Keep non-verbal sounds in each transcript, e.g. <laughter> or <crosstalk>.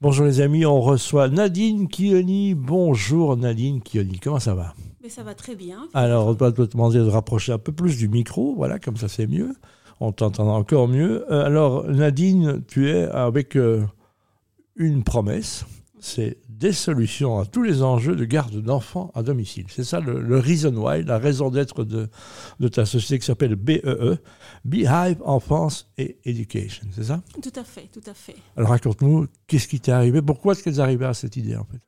Bonjour les amis, on reçoit Nadine Kioni. Bonjour Nadine Kioni, comment ça va? Mais ça va très bien. Alors, on doit te demander de rapprocher un peu plus du micro, voilà, comme ça c'est mieux. On t'entendra encore mieux. Euh, alors, Nadine, tu es avec euh, une promesse, c'est des solutions à tous les enjeux de garde d'enfants à domicile. C'est ça le, le reason why, la raison d'être de, de ta société qui s'appelle BEE, Beehive Enfance et Education, c'est ça? Tout à fait, tout à fait. Alors raconte-nous, qu'est-ce qui t'est arrivé? Pourquoi est-ce qu'elles arrivaient à cette idée en fait?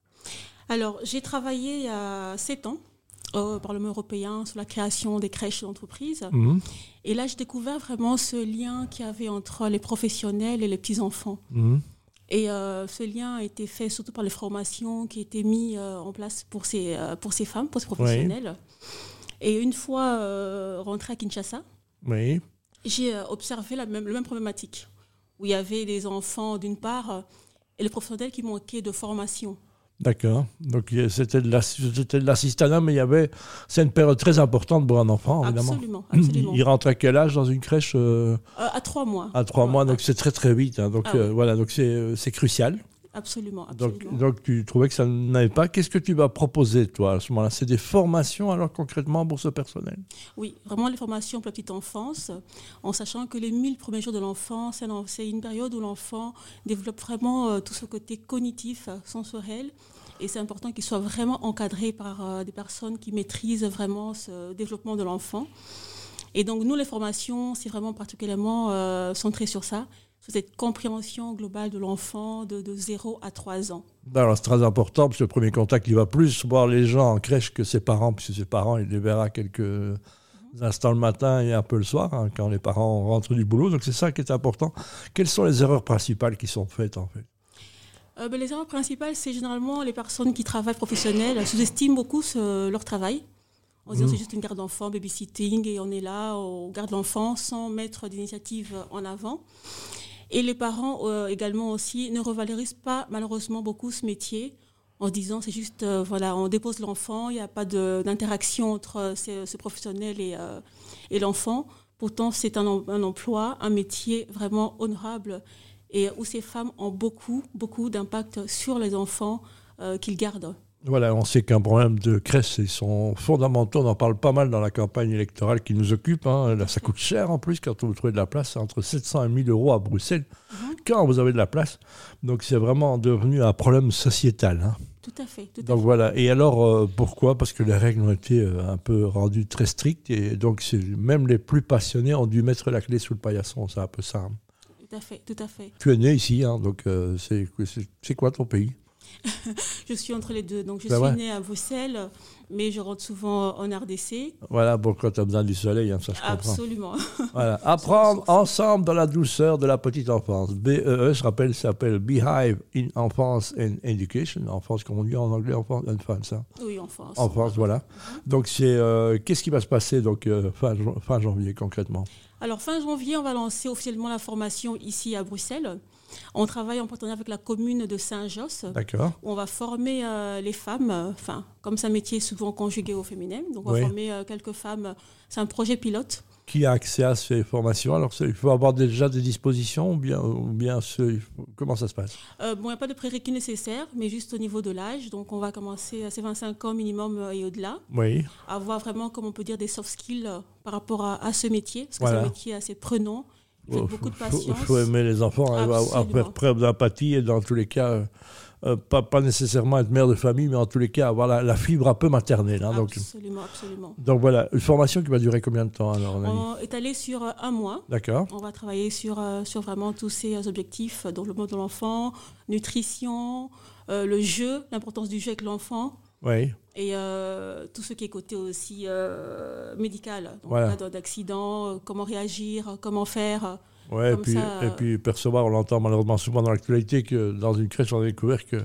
Alors, j'ai travaillé il y a 7 ans au Parlement européen sur la création des crèches d'entreprise. Mhm, Et là, j'ai découvert vraiment ce lien qu'il y avait entre les professionnels et les petits-enfants. mhm. Et euh, ce lien a été fait surtout par les formations qui étaient mises euh, en place pour ces, euh, pour ces femmes, pour ces professionnels. Et une fois rentrée à Kinshasa, Oui, j'ai observé la même, la même problématique, où il y avait des enfants d'une part et les professionnels qui manquaient de formation. D'accord. Donc c'était de l'assistanat, mais il y avait. C'est une période très importante pour un enfant, évidemment. Absolument, absolument. Il, rentre à quel âge dans une crèche euh, Euh, à trois mois. À trois Ouais, mois, donc c'est très très vite. hein. donc Ah euh, oui. voilà, donc c'est c'est crucial. Absolument, Donc, absolument. donc tu trouvais que ça n'avait pas. Qu'est-ce que tu vas proposer toi à ce moment-là? C'est des formations alors concrètement pour ce personnel Oui, vraiment les formations pour la petite enfance, en sachant que les 1000 premiers jours de l'enfant, c'est un- c'est une période où l'enfant développe vraiment euh, tout ce côté cognitif, euh, sensoriel. Et c'est important qu'il soit vraiment encadré par euh, des personnes qui maîtrisent vraiment ce développement de l'enfant. Et donc, nous, les formations, c'est vraiment particulièrement euh, centré sur ça, sur cette compréhension globale de l'enfant de, de 0 à 3 ans. Alors c'est très important parce que le premier contact, il va plus voir les gens en crèche que ses parents, puisque ses parents, il les verra quelques instants le matin et un peu le soir, hein, quand les parents rentrent du boulot. Donc c'est ça qui est important. Quelles sont les erreurs principales qui sont faites en fait? Euh, ben, les erreurs principales, c'est généralement les personnes qui travaillent professionnelles sous-estiment beaucoup ce- leur travail. En se disant Mhm. c'est juste une garde d'enfant, babysitting, et on est là, on garde l'enfant sans mettre d'initiative en avant. Et les parents euh, également aussi ne revalorisent pas malheureusement beaucoup ce métier en disant c'est juste, euh, voilà, on dépose l'enfant, il n'y a pas d'interaction entre euh, ce, professionnel et, et l'enfant. Pourtant, c'est un, un emploi, un métier vraiment honorable et où ces femmes ont beaucoup, beaucoup d'impact sur les enfants qu'ils gardent. Voilà, on sait qu'un problème de crèche, ils sont fondamentaux. On en parle pas mal dans la campagne électorale qui nous occupe. hein. Là, ça coûte cher en plus quand vous trouvez de la place. C'est entre 700 et 1000 euros à Bruxelles Mhm. quand vous avez de la place. Donc c'est vraiment devenu un problème sociétal. hein. Tout à fait. Tout à Donc fait. voilà. Et alors, euh, pourquoi? Parce que les règles ont été euh, un peu rendues très strictes. Et donc, même les plus passionnés ont dû mettre la clé sous le paillasson. C'est un peu ça. hein. Tout à fait. Tout à fait. Tu es né ici, donc euh, c'est quoi ton pays? <laughs> Je suis entre les deux. Donc, je Ben suis née à Bruxelles, mais je rentre souvent en RDC. Voilà, quand tu as besoin du soleil, hein, ça je comprends. Absolument. <laughs> Voilà. Apprendre ensemble dans la douceur de la petite enfance. BEE, je rappelle, s'appelle Beehive in Enfance and Education. Enfance, comme on dit en anglais, enfance, enfance, hein. Oui, en France. enfance voilà. Donc, c'est euh, qu'est-ce qui va se passer donc, euh, fin, fin janvier concrètement? Alors, fin janvier, on va lancer officiellement la formation ici à Bruxelles. On travaille en partenariat avec la commune de Saint-Josse. D'accord. On va former euh, les femmes, enfin, comme c'est un métier souvent conjugué au féminin, donc on va former euh, quelques femmes. C'est un projet pilote. Qui a accès à ces formations Alors, il faut avoir déjà des dispositions ou bien, ou bien ce- comment ça se passe? Euh, bon, il n'y a pas de prérequis nécessaire, mais juste au niveau de l'âge. Donc, on va commencer à ces 25 ans minimum et au-delà. Oui. Avoir vraiment, comme on peut dire, des soft skills par rapport à, à ce métier, parce que c'est un métier assez prenant. Il faut Il beaucoup de faut, aimer les enfants, hein, avoir Absolument. faire preuve d'empathie et dans tous les cas, euh, euh, pas, pas nécessairement être mère de famille, mais en tous les cas avoir la, la fibre un peu maternelle. hein, donc, Absolument, absolument. donc voilà, une formation qui va durer combien de temps alors, On est allé sur euh, un mois. D'accord. On va travailler sur, sur vraiment tous ces objectifs, euh, développement de l'enfant, nutrition, euh, le jeu, l'importance du jeu avec l'enfant Oui. Et euh, tout ce qui est côté aussi euh, médical. Donc, Voilà. en cas d'accident, euh, comment réagir, comment faire. Ouais, et, Comme puis, ça, et puis percevoir, on l'entend malheureusement souvent dans l'actualité, que dans une crèche, on a découvert que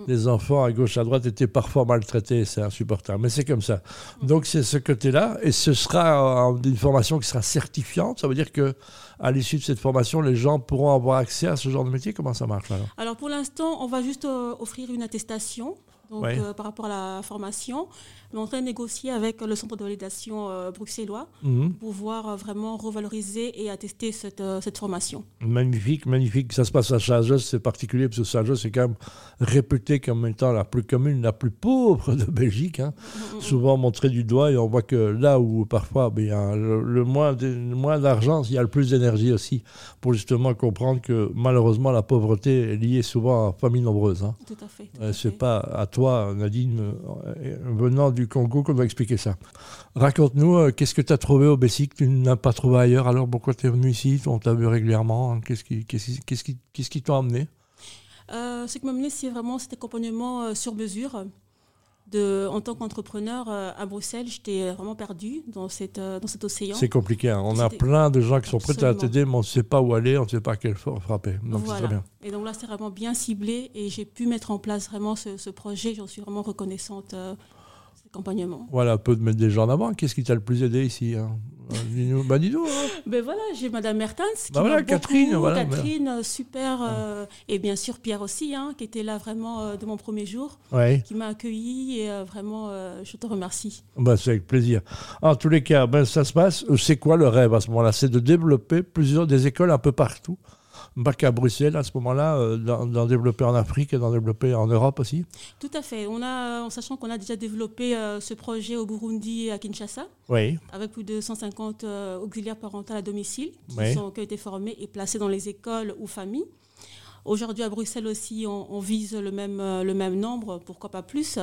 Mm. les enfants à gauche, à droite étaient parfois maltraités. C'est insupportable. Mais c'est comme ça. Mm. Donc c'est ce côté-là. Et ce sera euh, une formation qui sera certifiante. Ça veut dire que à l'issue de cette formation, les gens pourront avoir accès à ce genre de métier. Comment ça marche alors? Alors pour l'instant, on va juste euh, offrir une attestation donc, euh, par rapport à la formation. On est en train de négocier avec le centre de validation euh, bruxellois mhm. pour pouvoir euh, vraiment revaloriser et attester cette, cette, formation. Magnifique, magnifique. Ça se passe à Saint-Joseph, c'est particulier parce que Saint-Joseph, c'est quand même réputé comme étant la plus commune, la plus pauvre de Belgique. Hein. Mm, mm. Souvent montré du doigt et on voit que là où parfois ben, il y a le, moins, moins d'argent, il y a le plus d'énergie aussi pour justement comprendre que malheureusement la pauvreté est liée souvent à familles nombreuses. Hein. Tout à fait. c'est pas à toi, Nadine, venant du Congo qu'on va expliquer ça. Raconte-nous, euh, qu'est-ce que tu as trouvé au Bessic que tu n'as pas trouvé ailleurs Alors pourquoi tu es venu ici On t'a vu régulièrement Qu'est-ce qui qu'est-ce qui, t'a amené euh, Ce qui m'a amené, c'est vraiment cet accompagnement euh, sur mesure. De, en tant qu'entrepreneur à Bruxelles, j'étais vraiment perdue dans, cette, dans cet océan. C'est compliqué. Hein. On a plein de gens qui sont prêts à t'aider, mais on ne sait pas où aller, on ne sait pas à quel fort frapper. Donc c'est très bien. Et donc là, c'est vraiment bien ciblé et j'ai pu mettre en place vraiment ce, ce projet. J'en suis vraiment reconnaissante accompagnement. Voilà, un peu de mettre des gens en avant. Qu'est-ce qui t'a le plus aidé ici hein dis-nous, bah, dis hein. ben voilà, j'ai Madame Mertens. Qui bah voilà, Catherine. Voilà, Catherine, euh, super. Euh, et bien sûr Pierre aussi, hein, qui était là vraiment euh, de mon premier jour, qui m'a accueilli. Et vraiment, je te remercie. Bah, c'est avec plaisir. En tous les cas, ben, ça se passe. C'est quoi le rêve à ce moment-là? C'est de développer plusieurs des écoles un peu partout? Pas qu'à Bruxelles à ce moment-là, euh, d'en développer en Afrique et d'en développer en Europe aussi Tout à fait. On a, en sachant qu'on a déjà développé euh, ce projet au Burundi et à Kinshasa, oui. avec plus de 150 euh, auxiliaires parentaux à domicile qui, ont été formés et placés dans les écoles ou familles. Aujourd'hui, à Bruxelles aussi, on, vise le même, le même nombre, pourquoi pas plus.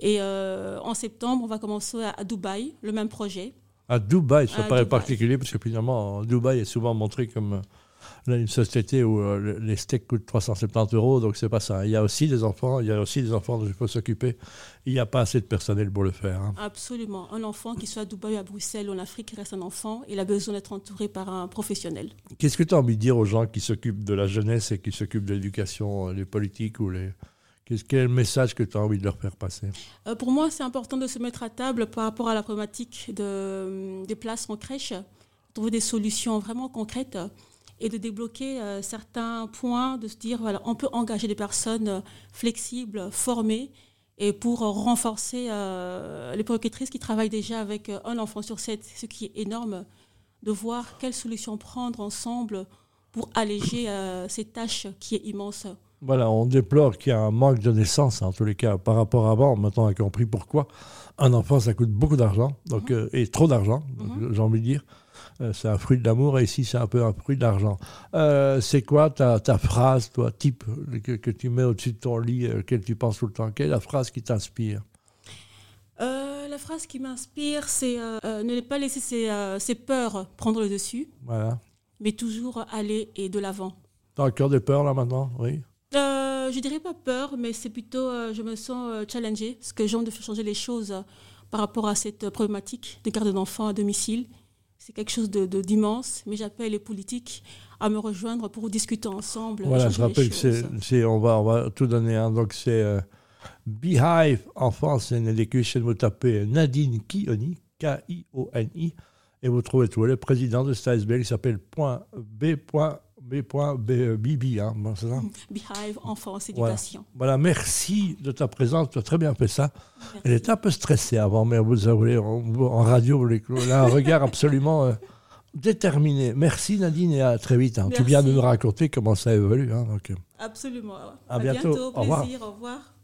Et en septembre, on va commencer à, Dubaï, le même projet. À Dubaï, ça paraît particulier parce que finalement, Dubaï est souvent montré comme une société où euh, les steaks coûtent 370 euros, donc c'est pas ça. Il y a aussi des enfants, il y a aussi des enfants dont il faut s'occuper. Il n'y a pas assez de personnel pour le faire. Hein. Absolument. Un enfant qui soit à Dubaï, à Bruxelles ou en Afrique, reste un enfant. Il a besoin d'être entouré par un professionnel. Qu'est-ce que tu as envie de dire aux gens qui s'occupent de la jeunesse et qui s'occupent de l'éducation, les politiques ou les... Quel est le message que tu as envie de leur faire passer? Euh, Pour moi, c'est important de se mettre à table par rapport à la problématique de, des places en crèche, trouver des solutions vraiment concrètes et de débloquer euh, certains points, de se dire, voilà, on peut engager des personnes euh, flexibles, formées, et pour renforcer euh, les productrices qui travaillent déjà avec un enfant sur sept, ce qui est énorme, de voir quelles solutions prendre ensemble pour alléger cette tâche qui est immense. Voilà, on déplore qu'il y a un manque de naissance, en tous les cas, par rapport à avant. Maintenant, on a compris pourquoi. Un enfant, ça coûte beaucoup d'argent, donc, mhm. et trop d'argent, mhm. j'ai envie de dire. Euh, c'est un fruit de l'amour et ici c'est un peu un fruit d'argent. Euh, c'est quoi ta, ta, phrase, toi, type, que, tu mets au-dessus de ton lit, euh, tu penses tout le temps? Quelle est la phrase qui t'inspire? La phrase qui m'inspire, c'est ne pas laisser ses, peurs prendre le dessus, voilà. mais toujours aller et de l'avant. T'as encore des peurs là maintenant? Oui Je dirais pas peur, mais c'est plutôt, je me sens challengée, parce que j'ai envie de faire changer les choses par rapport à cette problématique de garde d'enfants à domicile c'est quelque chose de, d'immense, mais j'appelle les politiques à me rejoindre pour discuter ensemble. Voilà, je rappelle que c'est, on, va, on va tout donner. Hein. Donc c'est euh, Beehive en France, c'est une éducation. Vous tapez Nadine Kioni, K-I-O-N-I, et vous trouvez tout. Le président de STASB, qui s'appelle B. B.BB, hein, Beehive, enfance, éducation. Voilà. merci de ta présence, tu as très bien fait ça. Elle était un peu stressée avant, mais vous avez, en, radio, vous a un regard absolument euh, déterminé. Merci Nadine et à très vite. Hein. Tu viens de nous raconter comment ça évolue. Hein, donc, euh. Absolument. À, bientôt. bientôt. Plaisir. Au revoir.